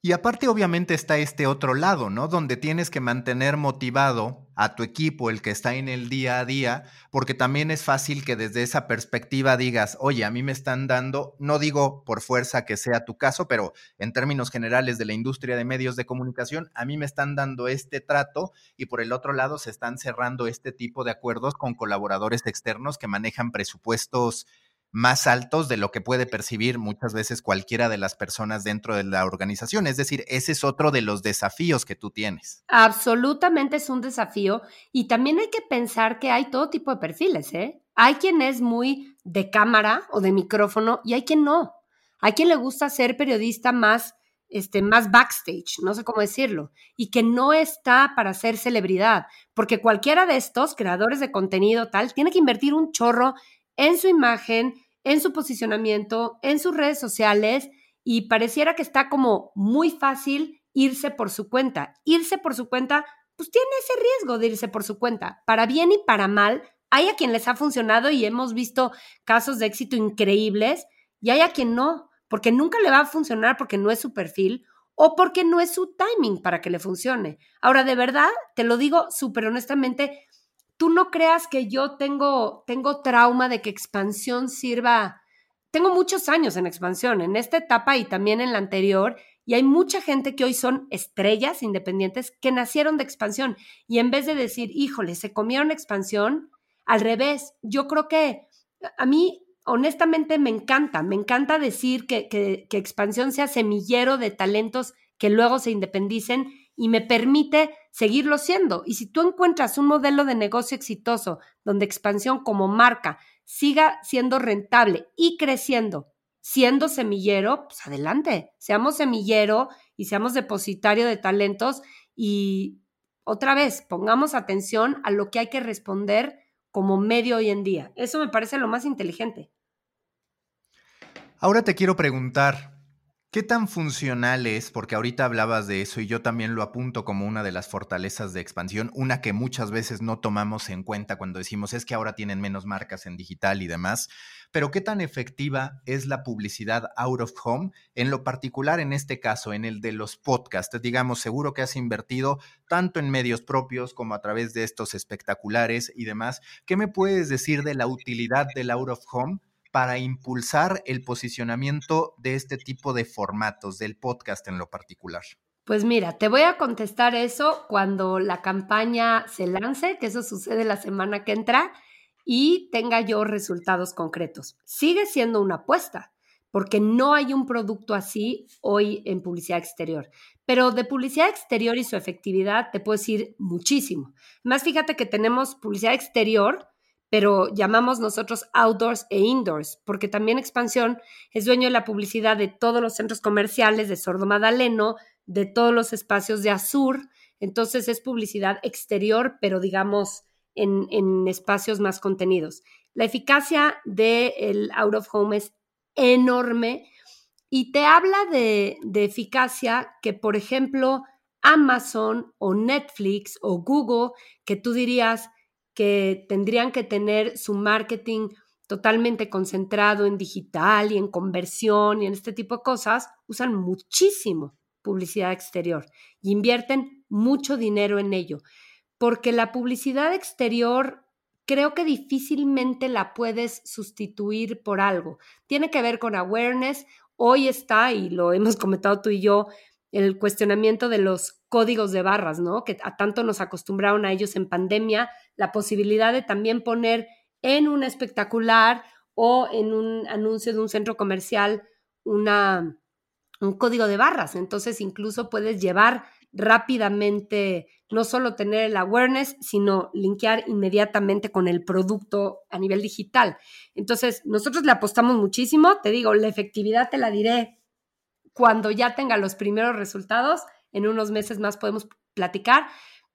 Y aparte obviamente está este otro lado, ¿no? Donde tienes que mantener motivado a tu equipo, el que está en el día a día, porque también es fácil que desde esa perspectiva digas, oye, a mí me están dando, no digo por fuerza que sea tu caso, pero en términos generales de la industria de medios de comunicación, a mí me están dando este trato y por el otro lado se están cerrando este tipo de acuerdos con colaboradores externos que manejan presupuestos más altos de lo que puede percibir muchas veces cualquiera de las personas dentro de la organización. Es decir, ese es otro de los desafíos que tú tienes. Absolutamente es un desafío y también hay que pensar que hay todo tipo de perfiles, ¿eh? Hay quien es muy de cámara o de micrófono y hay quien no. Hay quien le gusta ser periodista más, este, más backstage, no sé cómo decirlo, y que no está para ser celebridad, porque cualquiera de estos creadores de contenido tal tiene que invertir un chorro en su imagen, en su posicionamiento, en sus redes sociales y pareciera que está como muy fácil irse por su cuenta. Irse por su cuenta, pues tiene ese riesgo de irse por su cuenta. Para bien y para mal, hay a quien les ha funcionado y hemos visto casos de éxito increíbles y hay a quien no, porque nunca le va a funcionar porque no es su perfil o porque no es su timing para que le funcione. Ahora, de verdad, te lo digo súper honestamente, tú no creas que yo tengo, tengo trauma de que expansión sirva. Tengo muchos años en expansión, en esta etapa y también en la anterior, y hay mucha gente que hoy son estrellas independientes que nacieron de expansión. Y en vez de decir, híjole, se comieron expansión, al revés, yo creo que a mí honestamente me encanta, me encanta decir que, que, expansión sea semillero de talentos que luego se independicen y me permite seguirlo siendo. Y si tú encuentras un modelo de negocio exitoso donde expansión como marca siga siendo rentable y creciendo, siendo semillero, pues adelante, seamos semillero y seamos depositario de talentos y otra vez, pongamos atención a lo que hay que responder como medio hoy en día. Eso me parece lo más inteligente. Ahora te quiero preguntar, ¿qué tan funcional es? Porque ahorita hablabas de eso y yo también lo apunto como una de las fortalezas de expansión, una que muchas veces no tomamos en cuenta cuando decimos es que ahora tienen menos marcas en digital y demás, pero ¿qué tan efectiva es la publicidad out of home? En lo particular, en este caso, en el de los podcasts, digamos, seguro que has invertido tanto en medios propios como a través de estos espectaculares y demás. ¿Qué me puedes decir de la utilidad del out of home? Para impulsar el posicionamiento de este tipo de formatos, del podcast en lo particular? Pues mira, te voy a contestar eso cuando la campaña se lance, que eso sucede la semana que entra, y tenga yo resultados concretos. Sigue siendo una apuesta, porque no hay un producto así hoy en publicidad exterior. Pero de publicidad exterior y su efectividad te puedo decir muchísimo. Más fíjate que tenemos publicidad exterior, pero llamamos nosotros outdoors e indoors, porque también Expansión es dueño de la publicidad de todos los centros comerciales de Sordo Madaleno, de todos los espacios de Azur, entonces es publicidad exterior, pero digamos en, espacios más contenidos. La eficacia del out of home es enorme y te habla de, de eficacia que, por ejemplo, Amazon o Netflix o Google, que tú dirías que tendrían que tener su marketing totalmente concentrado en digital y en conversión y en este tipo de cosas, usan muchísimo publicidad exterior y invierten mucho dinero en ello, porque la publicidad exterior creo que difícilmente la puedes sustituir por algo. Tiene que ver con awareness. Hoy está, y lo hemos comentado tú y yo, el cuestionamiento de los códigos de barras, ¿no? Que a tanto nos acostumbraron a ellos en pandemia, la posibilidad de también poner en un espectacular o en un anuncio de un centro comercial una, un código de barras. Entonces, incluso puedes llevar rápidamente, no solo tener el awareness, sino linkear inmediatamente con el producto a nivel digital. Entonces, nosotros le apostamos muchísimo, te digo, la efectividad te la diré cuando ya tenga los primeros resultados, en unos meses más podemos platicar,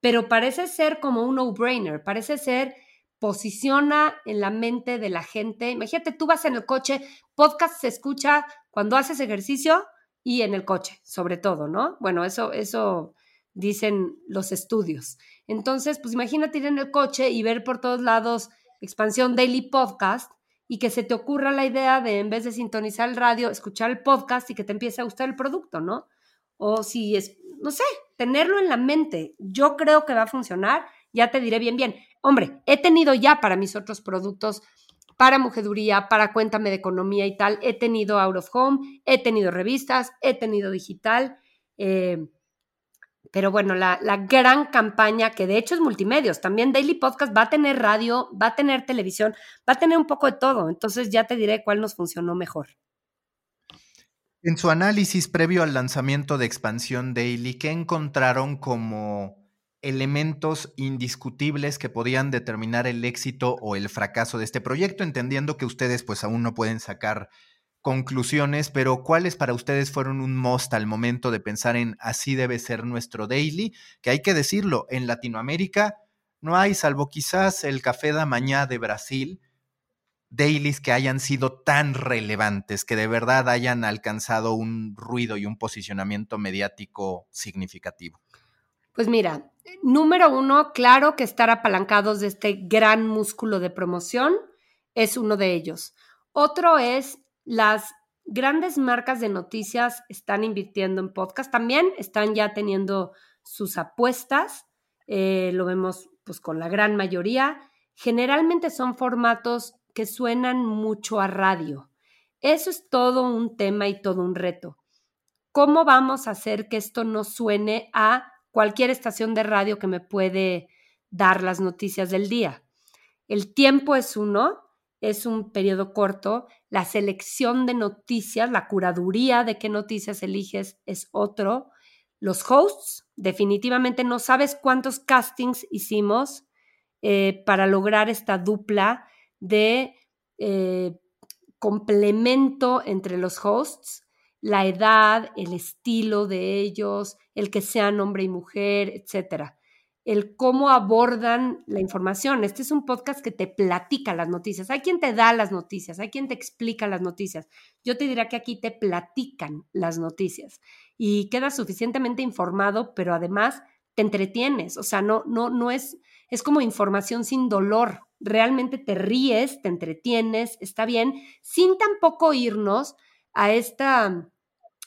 pero parece ser como un no-brainer, parece ser posiciona en la mente de la gente. Imagínate, tú vas en el coche, podcast se escucha cuando haces ejercicio y en el coche, sobre todo, ¿no? Bueno, eso, eso dicen los estudios. Entonces, pues imagínate ir en el coche y ver por todos lados Expansión Daily Podcast y que se te ocurra la idea de, en vez de sintonizar el radio, escuchar el podcast y que te empiece a gustar el producto, ¿no? O si es, no sé, tenerlo en la mente. Yo creo que va a funcionar, ya te diré bien, bien. Hombre, he tenido ya para mis otros productos, para mujeduría, para cuéntame de economía y tal, he tenido out of home, he tenido revistas, he tenido digital. Eh, pero bueno, la, gran campaña, que de hecho es multimedios, también Daily Podcast va a tener radio, va a tener televisión, va a tener un poco de todo. Entonces ya te diré cuál nos funcionó mejor. En su análisis previo al lanzamiento de Expansión Daily, ¿qué encontraron como elementos indiscutibles que podían determinar el éxito o el fracaso de este proyecto, entendiendo que ustedes pues aún no pueden sacar conclusiones, pero ¿cuáles para ustedes fueron un most al momento de pensar en así debe ser nuestro daily? Que hay que decirlo, en Latinoamérica no hay, salvo quizás el café da mañá de Brasil, dailies que hayan sido tan relevantes, que de verdad hayan alcanzado un ruido y un posicionamiento mediático significativo? Pues mira, número uno, claro que estar apalancados de este gran músculo de promoción es uno de ellos. Otro es las grandes marcas de noticias están invirtiendo en podcast, también están ya teniendo sus apuestas, eh, lo vemos pues con la gran mayoría. Generalmente son formatos que suenan mucho a radio. Eso es todo un tema y todo un reto. ¿Cómo vamos a hacer que esto no suene a cualquier estación de radio que me puede dar las noticias del día? El tiempo es uno, es un periodo corto, la selección de noticias, la curaduría de qué noticias eliges es otro, los hosts, definitivamente no sabes cuántos castings hicimos eh, para lograr esta dupla de eh, complemento entre los hosts, la edad, el estilo de ellos, el que sean hombre y mujer, etcétera. El cómo abordan la información. Este es un podcast que te platica las noticias. Hay quien te da las noticias, hay quien te explica las noticias. Yo te diría que aquí te platican las noticias y quedas suficientemente informado, pero además te entretienes. O sea, no, no, no es, es como información sin dolor realmente te ríes, te entretienes, está bien, sin tampoco irnos a esta,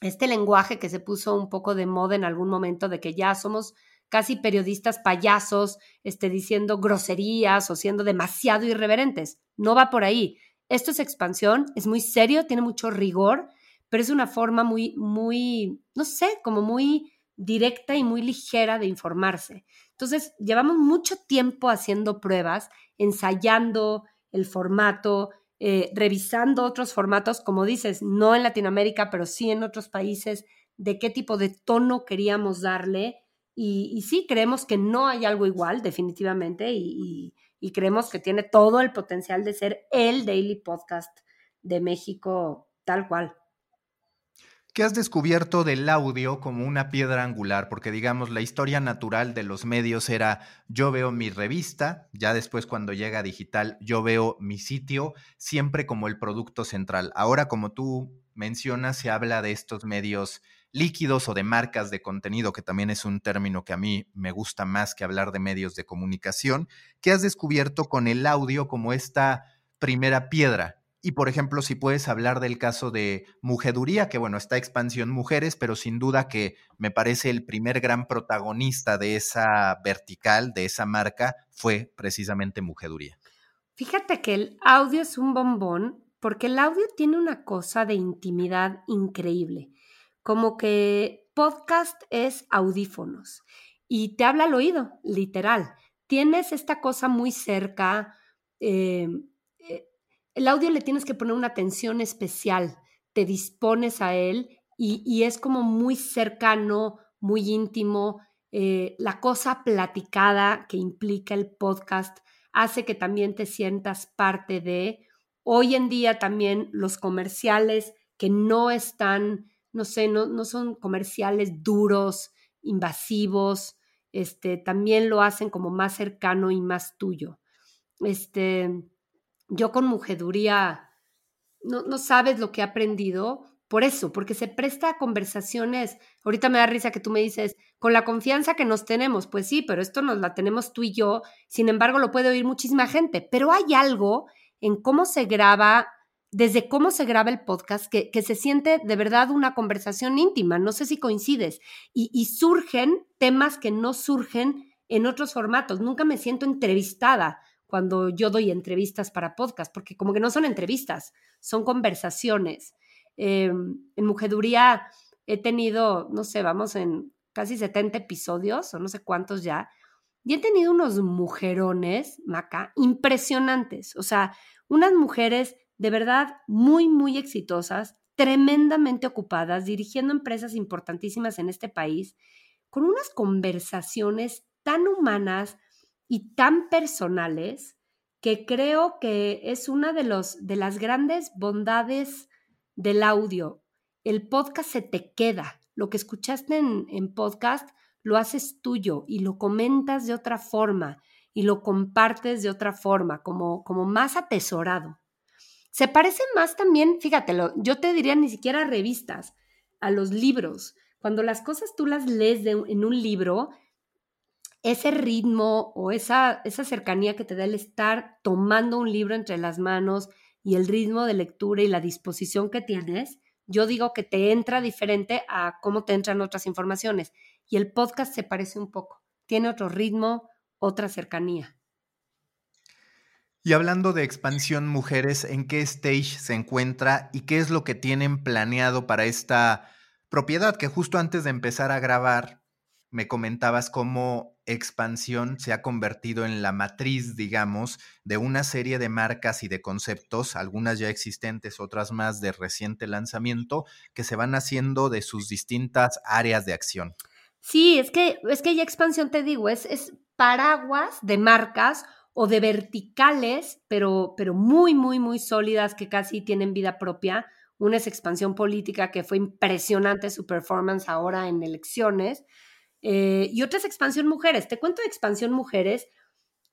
este lenguaje que se puso un poco de moda en algún momento de que ya somos casi periodistas payasos, este, diciendo groserías o siendo demasiado irreverentes. No va por ahí. Esto es expansión, es muy serio, tiene mucho rigor, pero es una forma muy, muy, no sé, como muy directa y muy ligera de informarse. Entonces, llevamos mucho tiempo haciendo pruebas, ensayando el formato, eh, revisando otros formatos, como dices, no en Latinoamérica, pero sí en otros países, de qué tipo de tono queríamos darle. Y, sí, creemos que no hay algo igual, definitivamente, y, y creemos que tiene todo el potencial de ser el daily podcast de México tal cual. ¿Qué has descubierto del audio como una piedra angular? Porque digamos, la historia natural de los medios era yo veo mi revista, ya después cuando llega digital yo veo mi sitio, siempre como el producto central. Ahora, como tú mencionas, se habla de estos medios líquidos o de marcas de contenido, que también es un término que a mí me gusta más que hablar de medios de comunicación. ¿Qué has descubierto con el audio como esta primera piedra y por ejemplo, si puedes hablar del caso de Mujeduría, que bueno, está expansión mujeres, pero sin duda que me parece el primer gran protagonista de esa vertical, de esa marca, fue precisamente Mujeduría. Fíjate que el audio es un bombón, porque el audio tiene una cosa de intimidad increíble, como que podcast es audífonos y te habla al oído, literal. Tienes esta cosa muy cerca. Eh, el audio le tienes que poner una atención especial, te dispones a él y, es como muy cercano, muy íntimo. Eh, la cosa platicada que implica el podcast hace que también te sientas parte de. Hoy en día también los comerciales que no están, no sé, no, no son comerciales duros, invasivos, este, también lo hacen como más cercano y más tuyo. Este, yo con mujeduría, no, no sabes lo que he aprendido por eso, porque se presta a conversaciones. Ahorita me da risa que tú me dices, con la confianza que nos tenemos, pues sí, pero esto nos la tenemos tú y yo, sin embargo lo puede oír muchísima gente, pero hay algo en cómo se graba, desde cómo se graba el podcast, que, que se siente de verdad una conversación íntima, no sé si coincides, y, y surgen temas que no surgen en otros formatos, nunca me siento entrevistada cuando yo doy entrevistas para podcast, porque como que no son entrevistas, son conversaciones. Em, en Mujeduría he tenido, no sé, vamos en casi 70 episodios o no sé cuántos ya, y he tenido unos mujerones, Maca, impresionantes. O sea, unas mujeres de verdad muy, muy exitosas, tremendamente ocupadas, dirigiendo empresas importantísimas en este país, con unas conversaciones tan humanas, y tan personales que creo que es una de, los, de las grandes bondades del audio. El podcast se te queda. Lo que escuchaste en, en podcast lo haces tuyo y lo comentas de otra forma y lo compartes de otra forma, como, como más atesorado. Se parece más también, fíjatelo, yo te diría ni siquiera revistas, a los libros. Cuando las cosas tú las lees en un libro, ese ritmo o esa, esa cercanía que te da el estar tomando un libro entre las manos y el ritmo de lectura y la disposición que tienes, yo digo que te entra diferente a cómo te entran otras informaciones. Y el podcast se parece un poco, tiene otro ritmo, otra cercanía. Y hablando de expansión mujeres, ¿en qué stage se encuentra y qué es lo que tienen planeado para esta propiedad que justo antes de empezar a grabar me comentabas cómo expansión se ha convertido en la matriz, digamos, de una serie de marcas y de conceptos, algunas ya existentes, otras más de reciente lanzamiento, que se van haciendo de sus distintas áreas de acción. Sí, es que, es que ya expansión, te digo, es, es paraguas de marcas o de verticales, pero, pero muy, muy, muy sólidas que casi tienen vida propia. Una es expansión política, que fue impresionante su performance ahora en elecciones eh, y otra es Expansión Mujeres. Te cuento de Expansión Mujeres.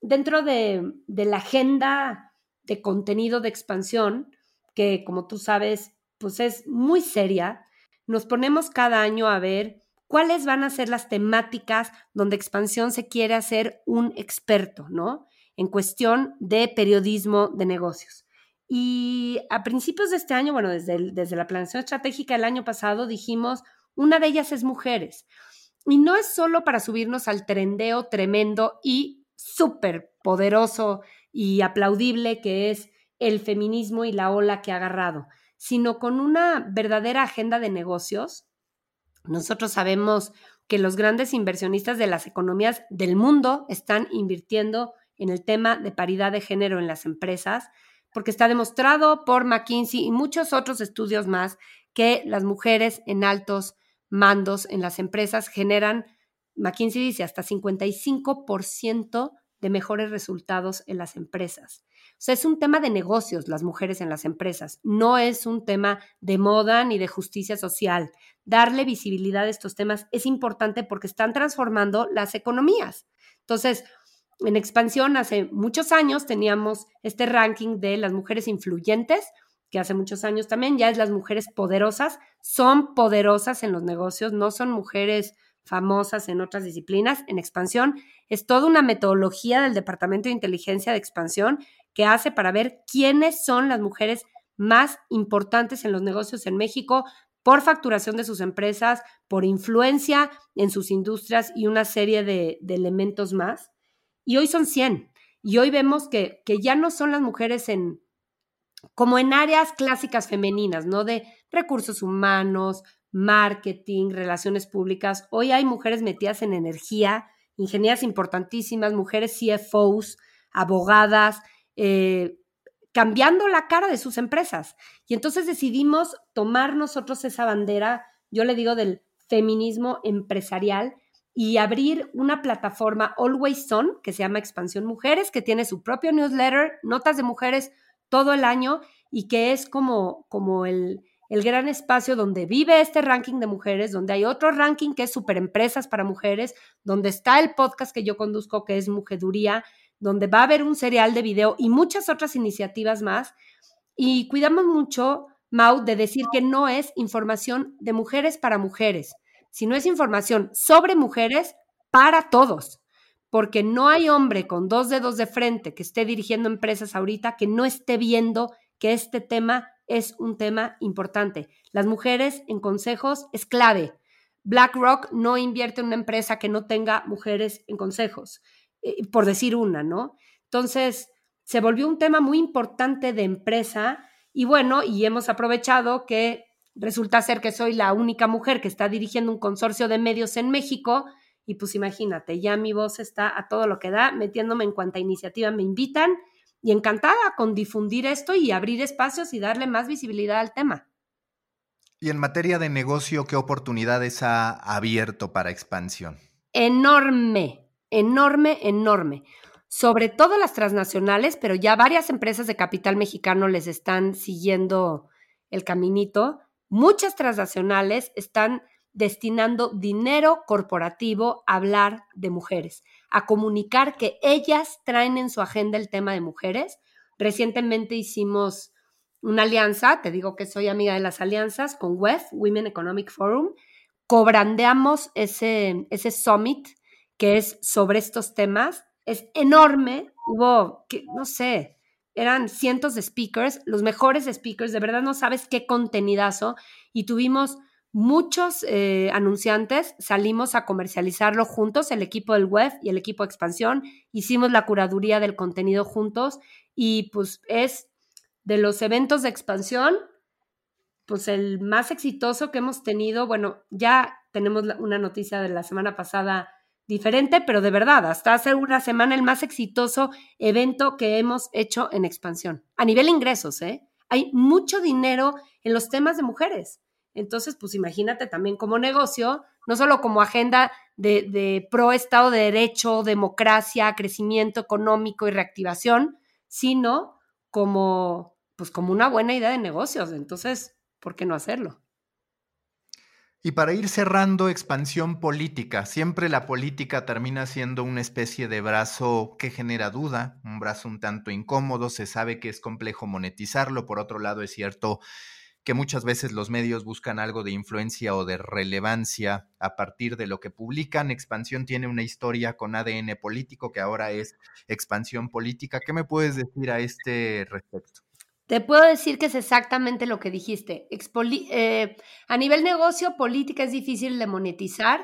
Dentro de, la agenda de contenido de expansión, que como tú sabes, pues es muy seria, nos ponemos cada año a ver cuáles van a ser las temáticas donde expansión se quiere hacer un experto, ¿no? En cuestión de periodismo de negocios. Y a principios de este año, bueno, desde, desde la planeación estratégica del año pasado, dijimos, una de ellas es mujeres. Y no es solo para subirnos al trendeo tremendo y súper poderoso y aplaudible que es el feminismo y la ola que ha agarrado, sino con una verdadera agenda de negocios. Nosotros sabemos que los grandes inversionistas de las economías del mundo están invirtiendo en el tema de paridad de género en las empresas, porque está demostrado por McKinsey y muchos otros estudios más que las mujeres en altos mandos en las empresas generan, McKinsey dice, hasta 55% de mejores resultados en las empresas. O sea, es un tema de negocios las mujeres en las empresas, no es un tema de moda ni de justicia social. Darle visibilidad a estos temas es importante porque están transformando las economías. Entonces, en expansión, hace muchos años teníamos este ranking de las mujeres influyentes, que hace muchos años también, ya es las mujeres poderosas, son poderosas en los negocios, no son mujeres famosas en otras disciplinas. En expansión es toda una metodología del Departamento de Inteligencia de Expansión que hace para ver quiénes son las mujeres más importantes en los negocios en México por facturación de sus empresas, por influencia en sus industrias y una serie de, elementos más. Y hoy son 100. Y hoy vemos que, que ya no son las mujeres en, como en áreas clásicas femeninas, ¿no? De recursos humanos, marketing, relaciones públicas. Hoy hay mujeres metidas en energía, ingenieras importantísimas, mujeres CFOs, abogadas, eh, cambiando la cara de sus empresas. Y entonces decidimos tomar nosotros esa bandera, yo le digo del feminismo empresarial, y abrir una plataforma Always On, que se llama Expansión Mujeres, que tiene su propio newsletter, notas de mujeres todo el año y que es como, como el, el gran espacio donde vive este ranking de mujeres, donde hay otro ranking que es super empresas para mujeres, donde está el podcast que yo conduzco que es Mujeduría, donde va a haber un serial de video y muchas otras iniciativas más. Y cuidamos mucho, Mau, de decir que no es información de mujeres para mujeres, sino es información sobre mujeres para todos porque no hay hombre con dos dedos de frente que esté dirigiendo empresas ahorita que no esté viendo que este tema es un tema importante. Las mujeres en consejos es clave. BlackRock no invierte en una empresa que no tenga mujeres en consejos, eh, por decir una, ¿no? Entonces, se volvió un tema muy importante de empresa y bueno, y hemos aprovechado que resulta ser que soy la única mujer que está dirigiendo un consorcio de medios en México y pues imagínate, ya mi voz está a todo lo que da, metiéndome en cuanta iniciativa me invitan y encantada con difundir esto y abrir espacios y darle más visibilidad al tema. Y en materia de negocio, ¿qué oportunidades ha abierto para expansión? Enorme, enorme, enorme. Sobre todo las transnacionales, pero ya varias empresas de capital mexicano les están siguiendo el caminito. Muchas transnacionales están destinando dinero corporativo a hablar de mujeres, a comunicar que ellas traen en su agenda el tema de mujeres. Recientemente hicimos una alianza, te digo que soy amiga de las alianzas con WEF, Women Economic Forum, cobrandeamos ese, ese summit que es sobre estos temas. Es enorme, hubo, que, no sé, eran cientos de speakers, los mejores speakers, de verdad no sabes qué contenidazo, y tuvimos muchos eh, anunciantes, salimos a comercializarlo juntos, el equipo del web y el equipo de expansión, hicimos la curaduría del contenido juntos y pues es de los eventos de expansión, pues el más exitoso que hemos tenido, bueno, ya tenemos una noticia de la semana pasada diferente, pero de verdad, hasta hace una semana el más exitoso evento que hemos hecho en expansión. A nivel ingresos, ¿eh? Hay mucho dinero en los temas de mujeres. Entonces, pues imagínate también como negocio, no solo como agenda de, pro Estado de Derecho, democracia, crecimiento económico y reactivación, sino como, pues como una buena idea de negocios. Entonces, ¿por qué no hacerlo? Y para ir cerrando expansión política, siempre la política termina siendo una especie de brazo que genera duda, un brazo un tanto incómodo, se sabe que es complejo monetizarlo, por otro lado es cierto que muchas veces los medios buscan algo de influencia o de relevancia a partir de lo que publican. Expansión tiene una historia con ADN político que ahora es expansión política. ¿Qué me puedes decir a este respecto? Te puedo decir que es exactamente lo que dijiste. Eh, a nivel negocio, política es difícil de monetizar.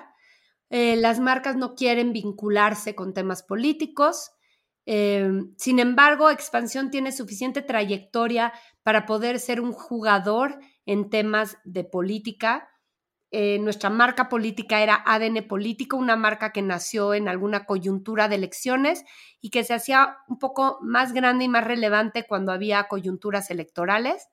Eh, las marcas no quieren vincularse con temas políticos. Eh, sin embargo, Expansión tiene suficiente trayectoria para poder ser un jugador en temas de política eh, nuestra marca política era ADN Político, una marca que nació en alguna coyuntura de elecciones y que se hacía un poco más grande y más relevante cuando había coyunturas electorales.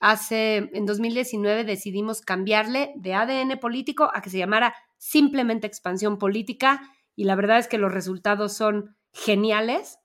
Hace, en 2019 decidimos cambiarle de ADN político a que se llamara simplemente expansión política y la verdad es que los resultados son geniales.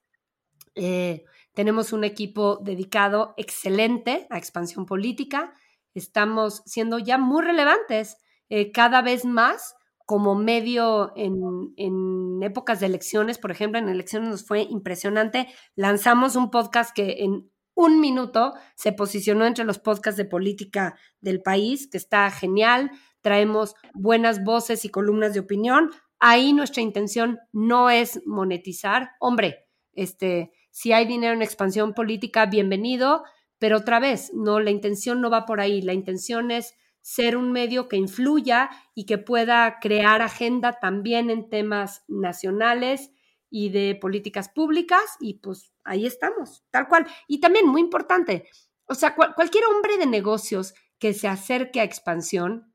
Eh, tenemos un equipo dedicado excelente a expansión política estamos siendo ya muy relevantes eh, cada vez más como medio en, en, épocas de elecciones, por ejemplo, en elecciones nos fue impresionante. Lanzamos un podcast que en un minuto se posicionó entre los podcasts de política del país, que está genial. Traemos buenas voces y columnas de opinión. Ahí nuestra intención no es monetizar. Hombre, este, si hay dinero en expansión política, bienvenido. Pero otra vez, no, la intención no va por ahí, la intención es ser un medio que influya y que pueda crear agenda también en temas nacionales y de políticas públicas y pues ahí estamos, tal cual. Y también muy importante, o sea, cualquier hombre de negocios que se acerque a expansión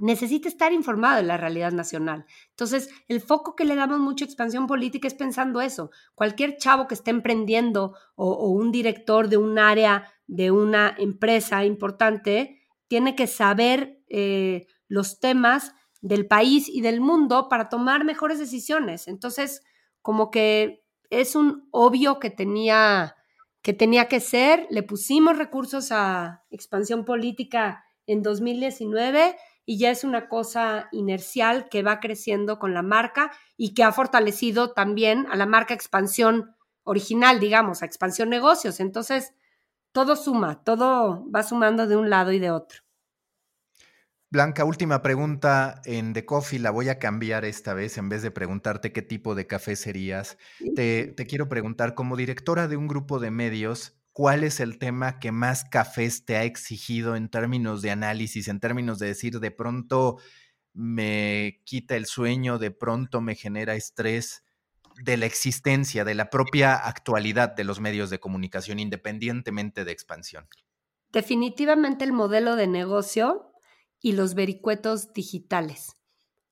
necesita estar informado de la realidad nacional. Entonces, el foco que le damos mucho a expansión política es pensando eso. Cualquier chavo que esté emprendiendo o un director de un área de una empresa importante tiene que saber eh, los temas del país y del mundo para tomar mejores decisiones. Entonces, como que es un obvio que tenía que tenía que ser, le pusimos recursos a expansión política en 2019 y ya es una cosa inercial que va creciendo con la marca y que ha fortalecido también a la marca expansión original, digamos, a expansión negocios. Entonces, todo suma, todo va sumando de un lado y de otro. Blanca, última pregunta en The Coffee, la voy a cambiar esta vez, en vez de preguntarte qué tipo de café serías, te, te, quiero preguntar, como directora de un grupo de medios, ¿cuál es el tema que más cafés te ha exigido en términos de análisis, en términos de decir, de pronto me quita el sueño, de pronto me genera estrés? de la existencia, de la propia actualidad de los medios de comunicación, independientemente de expansión? Definitivamente el modelo de negocio y los vericuetos digitales.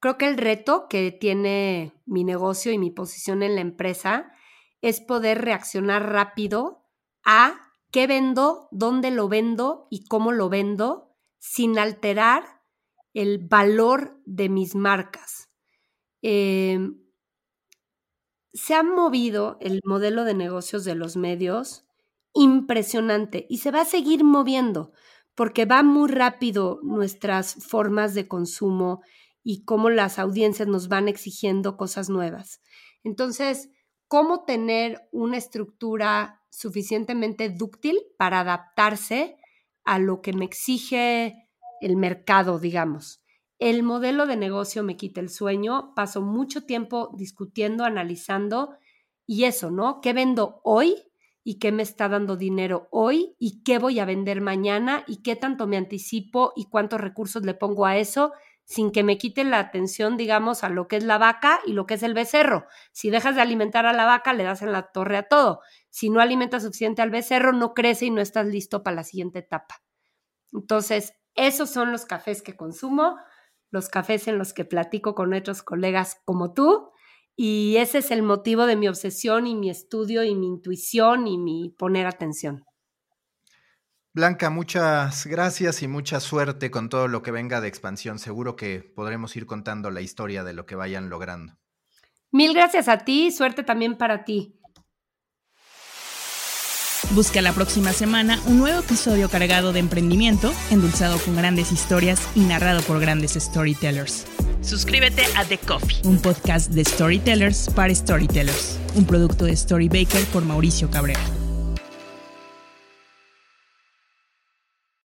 Creo que el reto que tiene mi negocio y mi posición en la empresa es poder reaccionar rápido a qué vendo, dónde lo vendo y cómo lo vendo sin alterar el valor de mis marcas. Eh, se ha movido el modelo de negocios de los medios impresionante y se va a seguir moviendo porque va muy rápido nuestras formas de consumo y cómo las audiencias nos van exigiendo cosas nuevas. Entonces, cómo tener una estructura suficientemente dúctil para adaptarse a lo que me exige el mercado, digamos. El modelo de negocio me quita el sueño, paso mucho tiempo discutiendo, analizando y eso, ¿no? ¿Qué vendo hoy y qué me está dando dinero hoy y qué voy a vender mañana y qué tanto me anticipo y cuántos recursos le pongo a eso sin que me quite la atención, digamos, a lo que es la vaca y lo que es el becerro. Si dejas de alimentar a la vaca, le das en la torre a todo. Si no alimentas suficiente al becerro, no crece y no estás listo para la siguiente etapa. Entonces, esos son los cafés que consumo, los cafés en los que platico con otros colegas como tú, y ese es el motivo de mi obsesión y mi estudio y mi intuición y mi poner atención. Blanca, muchas gracias y mucha suerte con todo lo que venga de expansión. Seguro que podremos ir contando la historia de lo que vayan logrando. Mil gracias a ti, suerte también para ti. Busca la próxima semana un nuevo episodio cargado de emprendimiento, endulzado con grandes historias y narrado por grandes storytellers. Suscríbete a The Coffee, un podcast de storytellers para storytellers, un producto de Storybaker por Mauricio Cabrera.